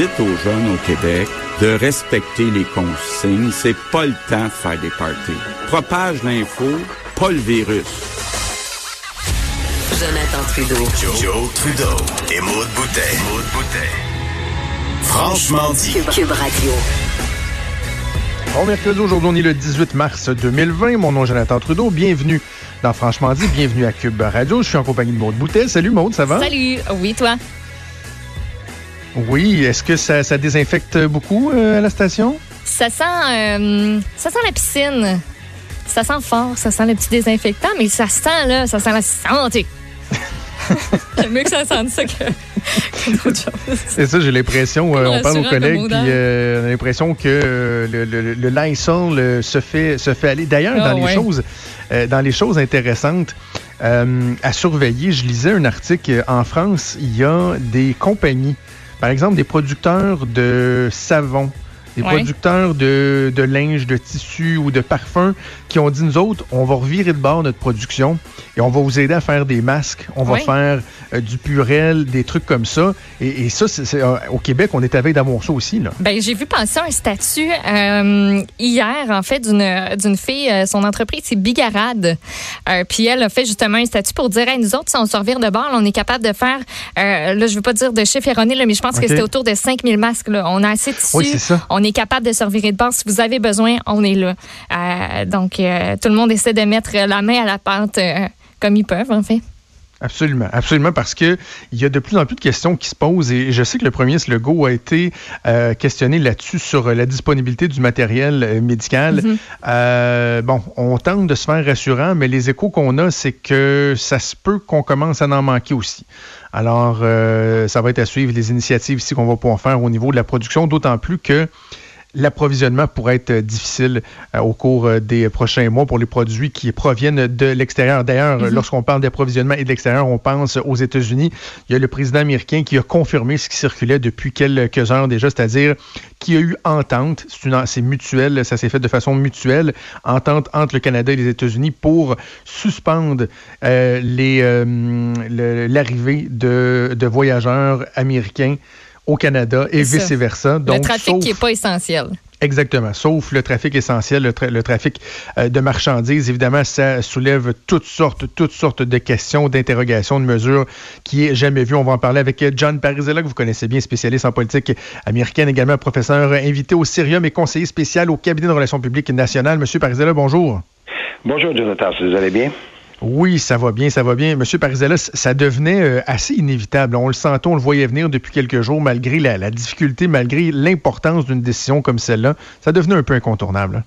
dites aux jeunes au Québec de respecter les consignes. C'est pas le temps de faire des parties. Propage l'info, pas le virus. Jonathan Trudeau. Joe, Trudeau. Et Maude Boutet. Franchement dit. Cube Radio. Bon mercredi, aujourd'hui, on est le 18 mars 2020. Mon nom est Jonathan Trudeau. Bienvenue dans Franchement dit. Bienvenue à Cube Radio. Je suis en compagnie de Maude Boutet. Salut Maude, ça va? Salut. Oui, toi? Oui. Est-ce que ça, ça désinfecte beaucoup euh, à la station? Ça sent, euh, ça sent la piscine. Ça sent fort, ça sent le petit désinfectant, mais ça sent, là, ça sent la santé. J'aime mieux que ça sente ça que, que d'autres choses. C'est ça, j'ai l'impression, euh, on parle aux collègues, puis euh, on a l'impression que euh, le, le, le Lysol euh, se fait, se fait aller. D'ailleurs, Ah, dans, les ouais. choses, euh, dans les choses intéressantes euh, à surveiller, je lisais un article. En France, il y a des compagnies, par exemple des producteurs de savon, des Ouais. producteurs de, de linge, de tissu ou de parfums qui ont dit, nous autres, on va revirer de bord notre production et on va vous aider à faire des masques, on va faire euh, du purel, des trucs comme ça. Et, et ça, c'est, euh, au Québec, on est à veille d'avoir ça aussi. Là. Ben, j'ai vu passer un statut euh, hier, en fait, d'une d'une fille. son entreprise, c'est Bigarade. Puis elle a fait justement un statut pour dire, hey, nous autres, si on se revire de bord, là, on est capable de faire, là, je veux pas dire de chiffre erroné, là, mais je pense que c'était autour de 5000 masques. Là. On a assez de tissu. Oui, c'est ça. On est capable de se revirer de bord. Si vous avez besoin, on est là. Euh, donc, euh, tout le monde essaie de mettre la main à la pâte euh, comme ils peuvent, en fait. Absolument, absolument, parce que il y a de plus en plus de questions qui se posent et je sais que le premier ministre Legault a été euh, questionné là-dessus sur euh, la disponibilité du matériel euh, médical. Euh, bon, on tente de se faire rassurant, mais les échos qu'on a, c'est que ça se peut qu'on commence à en manquer aussi. Alors, ça va être à suivre les initiatives ici qu'on va pouvoir faire au niveau de la production, d'autant plus que l'approvisionnement pourrait être euh, difficile euh, au cours euh, des prochains mois pour les produits qui proviennent de l'extérieur. D'ailleurs, lorsqu'on parle d'approvisionnement et de l'extérieur, on pense aux États-Unis. Il y a le président américain qui a confirmé ce qui circulait depuis quelques heures déjà, c'est-à-dire qu'il y a eu entente, c'est mutuel, ça s'est fait de façon mutuelle, entente entre le Canada et les États-Unis pour suspendre euh, euh, l'arrivée de, de voyageurs américains au Canada et vice-versa. le trafic sauf- qui n'est pas essentiel. Exactement, sauf le trafic essentiel, le, tra- le trafic euh, de marchandises. Évidemment, ça soulève toutes sortes, toutes sortes de questions, d'interrogations, de mesures qui est jamais vu. On va en parler avec John Parizella, que vous connaissez bien, spécialiste en politique américaine, également professeur invité au Syrium et conseiller spécial au cabinet de relations publiques nationales. Monsieur Parizella, bonjour. Bonjour Jonathan, vous allez bien? Oui, ça va bien, ça va bien. Monsieur Parizella, ça devenait euh, assez inévitable. On le sentait, on le voyait venir depuis quelques jours, malgré la, difficulté, malgré l'importance d'une décision comme celle-là. Ça devenait un peu incontournable. hein.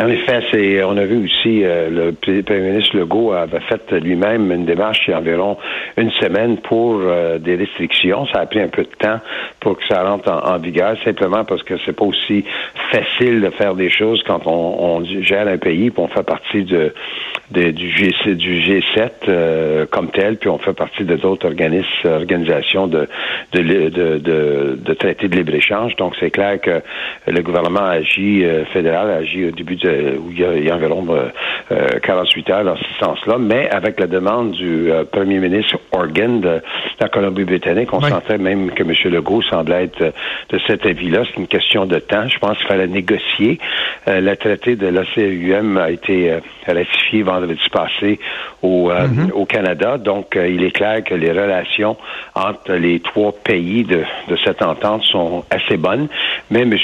En effet, c'est, on a vu aussi euh, le premier ministre Legault avait fait lui-même une démarche il y a environ une semaine pour euh, des restrictions. Ça a pris un peu de temps pour que ça rentre en, en vigueur, simplement parce que c'est pas aussi facile de faire des choses quand on, on gère un pays, puis on fait partie de, de- du, G, du G7 euh, comme tel, puis on fait partie de d'autres organismes, organisations de, de, de, de, de traités de libre-échange. Donc, c'est clair que le gouvernement agit, euh, fédéral agit au début de, où il y a, il y a environ euh, euh, 48 heures dans ce sens-là, mais avec la demande du euh, premier ministre Organ de la Colombie-Britannique, on Oui. sentait même que M. Legault semblait être euh, de cet avis-là. C'est une question de temps. Je pense qu'il fallait négocier. Euh, le traité de l'ACUM a été euh, ratifié vendredi passé au, euh, au Canada. Donc, euh, il est clair que les relations entre les trois pays de, de cette entente sont assez bonnes. Mais M.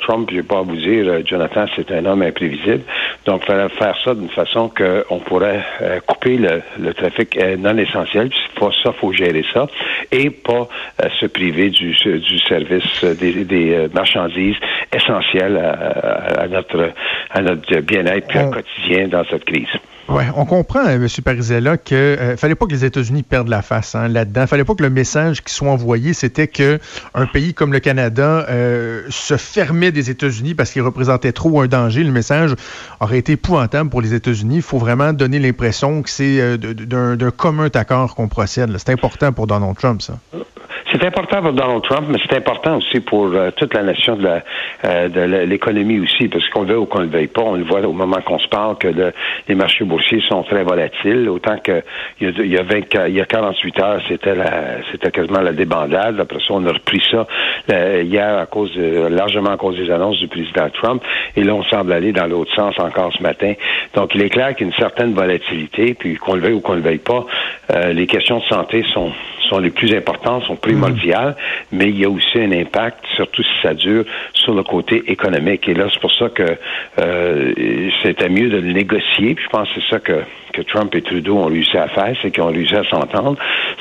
Trump, je ne vais pas vous dire, euh, Jonathan, c'est un homme imprévisible. Donc, il fallait faire ça d'une façon qu'on pourrait euh, couper le, le trafic euh, non essentiel. Puis, Pour ça, faut gérer ça et pas euh, se priver du, du service des, des, marchandises essentielles à, à- à notre, à notre bien-être quotidien dans cette crise. Ouais, on comprend, euh, M. Parizella, que euh, fallait pas que les États-Unis perdent la face hein, là-dedans. Fallait pas que le message qui soit envoyé, c'était que un pays comme le Canada euh, se fermait des États-Unis parce qu'il représentait trop un danger. Le message aurait été épouvantable pour les États-Unis. Il faut vraiment donner l'impression que c'est euh, d'un commun accord qu'on procède. C'est important pour Donald Trump, ça. C'est important pour Donald Trump, mais c'est important aussi pour euh, toute la nation de la euh, de l'économie aussi, parce qu'on le veut ou qu'on le veuille pas, on le voit au moment qu'on se parle que les marchés boursiers sont très volatiles, autant que il y a, il y a, 48 heures, c'était la c'était quasiment la débandade. Après ça, on a repris ça hier à cause largement à cause des annonces du président Trump, et là on semble aller dans l'autre sens encore ce matin. Donc il est clair qu'il y a une certaine volatilité, puis qu'on le veuille ou qu'on le veuille pas, les questions de santé sont sont les plus importantes, sont primordiales, mais il y a aussi un impact, surtout si ça dure, sur le côté économique. Et là, c'est pour ça que euh, c'était mieux de le négocier. Puis je pense que c'est ça que que Trump et Trudeau ont réussi à faire, c'est qu'ils ont réussi à s'entendre.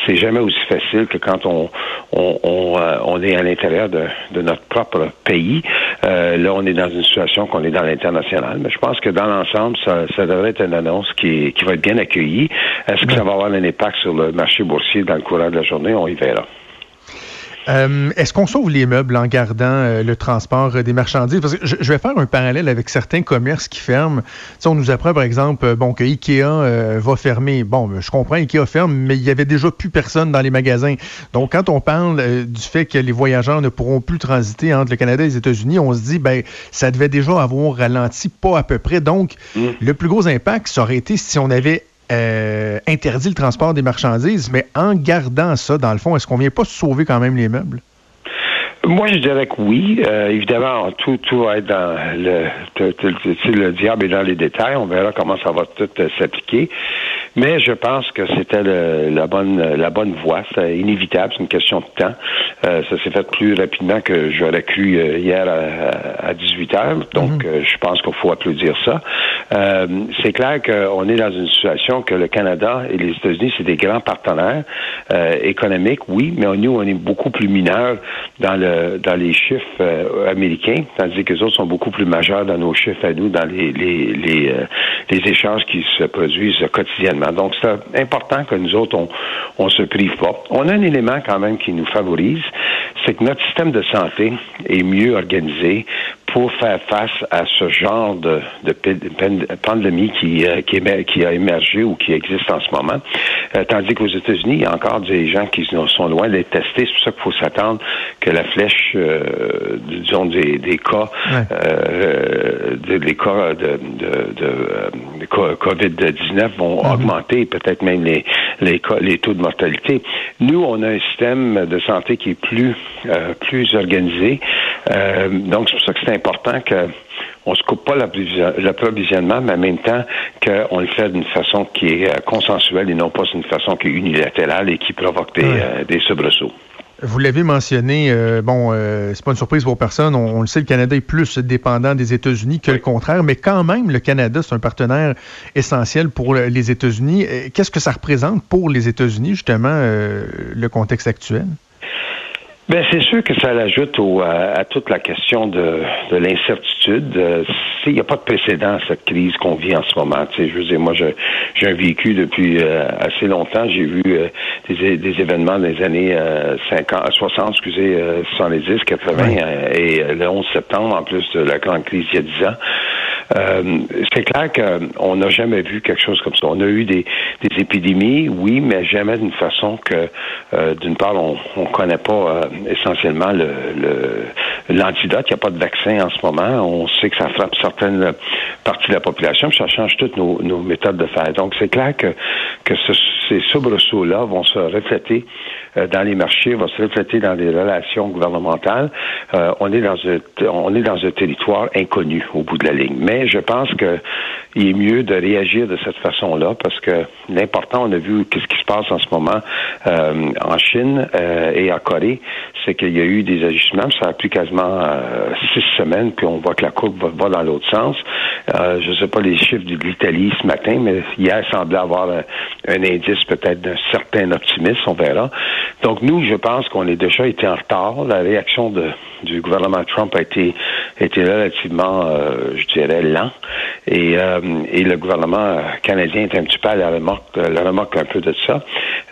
C'est jamais aussi facile que quand on on, on, euh, on est à l'intérieur de, de, notre propre pays. Euh, là, on est dans une situation qu'on est dans l'international. Mais je pense que dans l'ensemble, ça, ça devrait être une annonce qui, qui va être bien accueillie. Est-ce que ça va avoir un impact sur le marché boursier dans le courant de la journée? On y verra. Euh, est-ce qu'on sauve les meubles en gardant euh, le transport des marchandises? Parce que je, vais faire un parallèle avec certains commerces qui ferment. on nous apprend, par exemple, euh, bon, que Ikea va fermer. Bon, je comprends, Ikea ferme, mais il y avait déjà plus personne dans les magasins. Donc, quand on parle du fait que les voyageurs ne pourront plus transiter entre le Canada et les États-Unis, on se dit, ben, ça devait déjà avoir ralenti, pas à peu près. Donc, mm. le plus gros impact, ça aurait été si on avait euh, interdit le transport des marchandises, mais en gardant ça, dans le fond, est-ce qu'on vient pas sauver quand même les meubles? Moi, je dirais que oui. Euh, évidemment, tout, tout va être dans le, le diable est dans les détails. On verra comment ça va tout euh, s'appliquer. Mais je pense que c'était la bonne la bonne voie. C'est inévitable, c'est une question de temps. Euh, ça s'est fait plus rapidement que j'aurais cru hier à, à 18 heures. Donc, mhm. je pense qu'il faut applaudir ça. C'est clair qu'on est dans une situation que le Canada et les États-Unis, c'est des grands partenaires économiques, oui, mais nous, on est beaucoup plus mineurs dans le dans les chiffres américains, tandis que les autres sont beaucoup plus majeurs dans nos chiffres à nous, dans les les les, les échanges qui se produisent quotidiennement. Donc, c'est important que nous autres, on, on se prive pas. On a un élément quand même qui nous favorise, c'est que notre système de santé est mieux organisé pour faire face à ce genre de, de pandémie qui, euh, qui, qui, a émergé ou qui existe en ce moment. Euh, tandis qu'aux États-Unis, il y a encore des gens qui sont loin d'être testés. C'est pour ça qu'il faut s'attendre que la flèche, euh, disons, des, des cas, des cas de, de, de COVID-19 vont mm-hmm. augmenter, peut-être même les, les, cas, les taux de mortalité. Nous, on a un système de santé qui est plus, plus organisé. Donc, c'est pour ça que c'est important que on se coupe pas l'approvisionnement, mais en même temps qu'on le fait d'une façon qui est euh, consensuelle et non pas d'une façon qui est unilatérale et qui provoque des, euh, soubresauts. Vous l'avez mentionné, euh, bon, c'est pas une surprise pour personne. On, le sait, le Canada est plus dépendant des États-Unis que le contraire, mais quand même, le Canada, c'est un partenaire essentiel pour les États-Unis. Qu'est-ce que ça représente pour les États-Unis, justement, le contexte actuel? Ben c'est sûr que ça l'ajoute à, toute la question de, de l'incertitude. Euh, il n'y a pas de précédent à cette crise qu'on vit en ce moment. je veux dire, moi, j'ai un vécu depuis euh, assez longtemps. J'ai vu euh, des, des, événements des années 50, 60, excusez, 70, 80 et le 11 septembre, en plus de la grande crise il y a 10 ans. Euh, c'est clair qu'on n'a jamais vu quelque chose comme ça. On a eu des, des épidémies, oui, mais jamais d'une façon que, euh, d'une part, on ne connaît pas euh, essentiellement le, l'antidote. Il n'y a pas de vaccin en ce moment. On sait que ça frappe certaines parties de la population, puis ça change toutes nos, nos méthodes de faire. Donc, c'est clair que, que ces soubresauts-là vont se refléter dans les marchés, vont se refléter dans les relations gouvernementales. on est dans un, on est dans un territoire inconnu au bout de la ligne. Mais je pense qu'il est mieux de réagir de cette façon-là parce que l'important, on a vu qu'est-ce qui se passe en ce moment euh, en Chine euh, et en Corée, c'est qu'il y a eu des ajustements. Ça a pris quasiment euh, six semaines, puis on voit que la courbe va, dans l'autre sens. je ne sais pas les chiffres de l'Italie ce matin, mais hier semblait avoir un, indice peut-être d'un certain optimisme, on verra. Donc nous, je pense qu'on est déjà été en retard. La réaction de, du gouvernement Trump a été, été relativement, je dirais, lent. Et, euh, et le gouvernement canadien est un petit peu à la remorque, la remorque un peu de ça.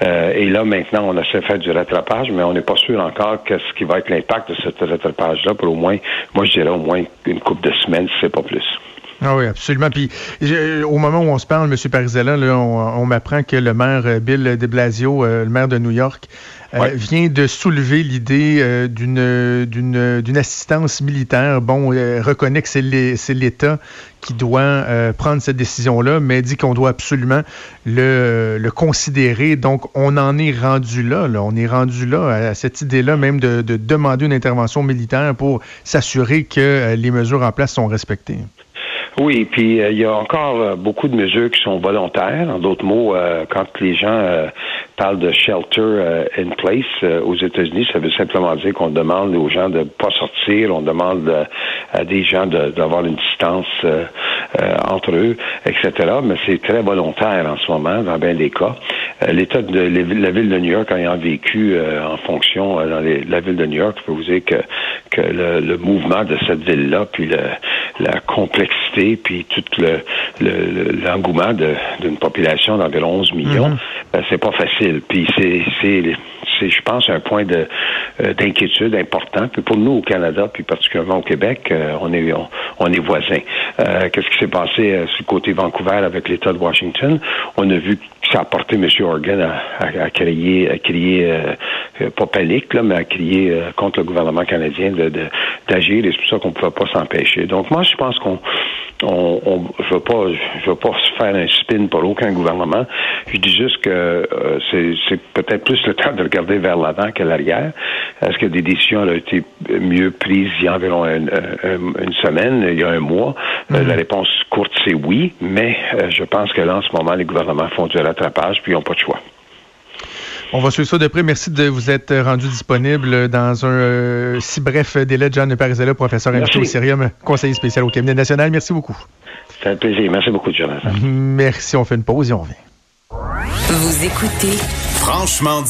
Euh, et là, maintenant, on essaie de faire du rattrapage, mais on n'est pas sûr encore que ce qui va être l'impact de ce rattrapage-là pour au moins, moi je dirais au moins une couple de semaines, si c'est pas plus. Ah oui, absolument. Puis au moment où on se parle, M. Parizella, là, on, m'apprend que le maire Bill de Blasio, le maire de New York, vient de soulever l'idée d'une, d'une, assistance militaire. Bon, reconnaît que c'est l'État qui doit prendre cette décision-là, mais dit qu'on doit absolument le, le, considérer. Donc, on en est rendu là, là. On est rendu là à cette idée-là même de, de demander une intervention militaire pour s'assurer que les mesures en place sont respectées. Oui, puis euh, il y a encore euh, beaucoup de mesures qui sont volontaires. En d'autres mots, euh, quand les gens parlent de shelter in place aux États-Unis, ça veut simplement dire qu'on demande aux gens de pas sortir, on demande à des gens d'avoir une distance entre eux, etc. Mais c'est très volontaire en ce moment, dans bien des cas. L'État de la ville de New York ayant vécu en fonction dans la ville de New York, je peux vous dire que, que le, mouvement de cette ville-là, puis la complexité puis tout l'engouement d'une population d'environ 11 millions, mhm. ben, c'est pas facile. Puis c'est, c'est, je pense, un point de euh, d'inquiétude important. Puis pour nous au Canada, puis particulièrement au Québec, euh, on est on, est voisins. Euh, qu'est-ce qui s'est passé sur le côté Vancouver avec l'État de Washington? On a vu que ça a porté M. Organ à, crier, à crier pas panique, là, mais à crier contre le gouvernement canadien de, d'agir, et c'est pour ça qu'on ne pouvait pas s'empêcher. Donc moi, je pense qu'on on, on, je veux pas, je veux pas faire un spin pour aucun gouvernement. Je dis juste que euh, c'est peut-être plus le temps de regarder vers l'avant que l'arrière. Est-ce que des décisions ont été mieux prises il y a environ une, semaine, il y a un mois? Euh, mm-hmm. la réponse courte, c'est oui, mais euh, je pense que là, en ce moment, les gouvernements font du rattrapage, puis ils n'ont pas de choix. On va suivre ça de près. Merci de vous être rendu disponible dans un euh, si bref délai. John Parizella, professeur invité au Cirium, conseiller spécial au cabinet national. Merci beaucoup. C'est un plaisir. Merci beaucoup, Jonathan. Merci. On fait une pause et on revient. Vous écoutez Franchement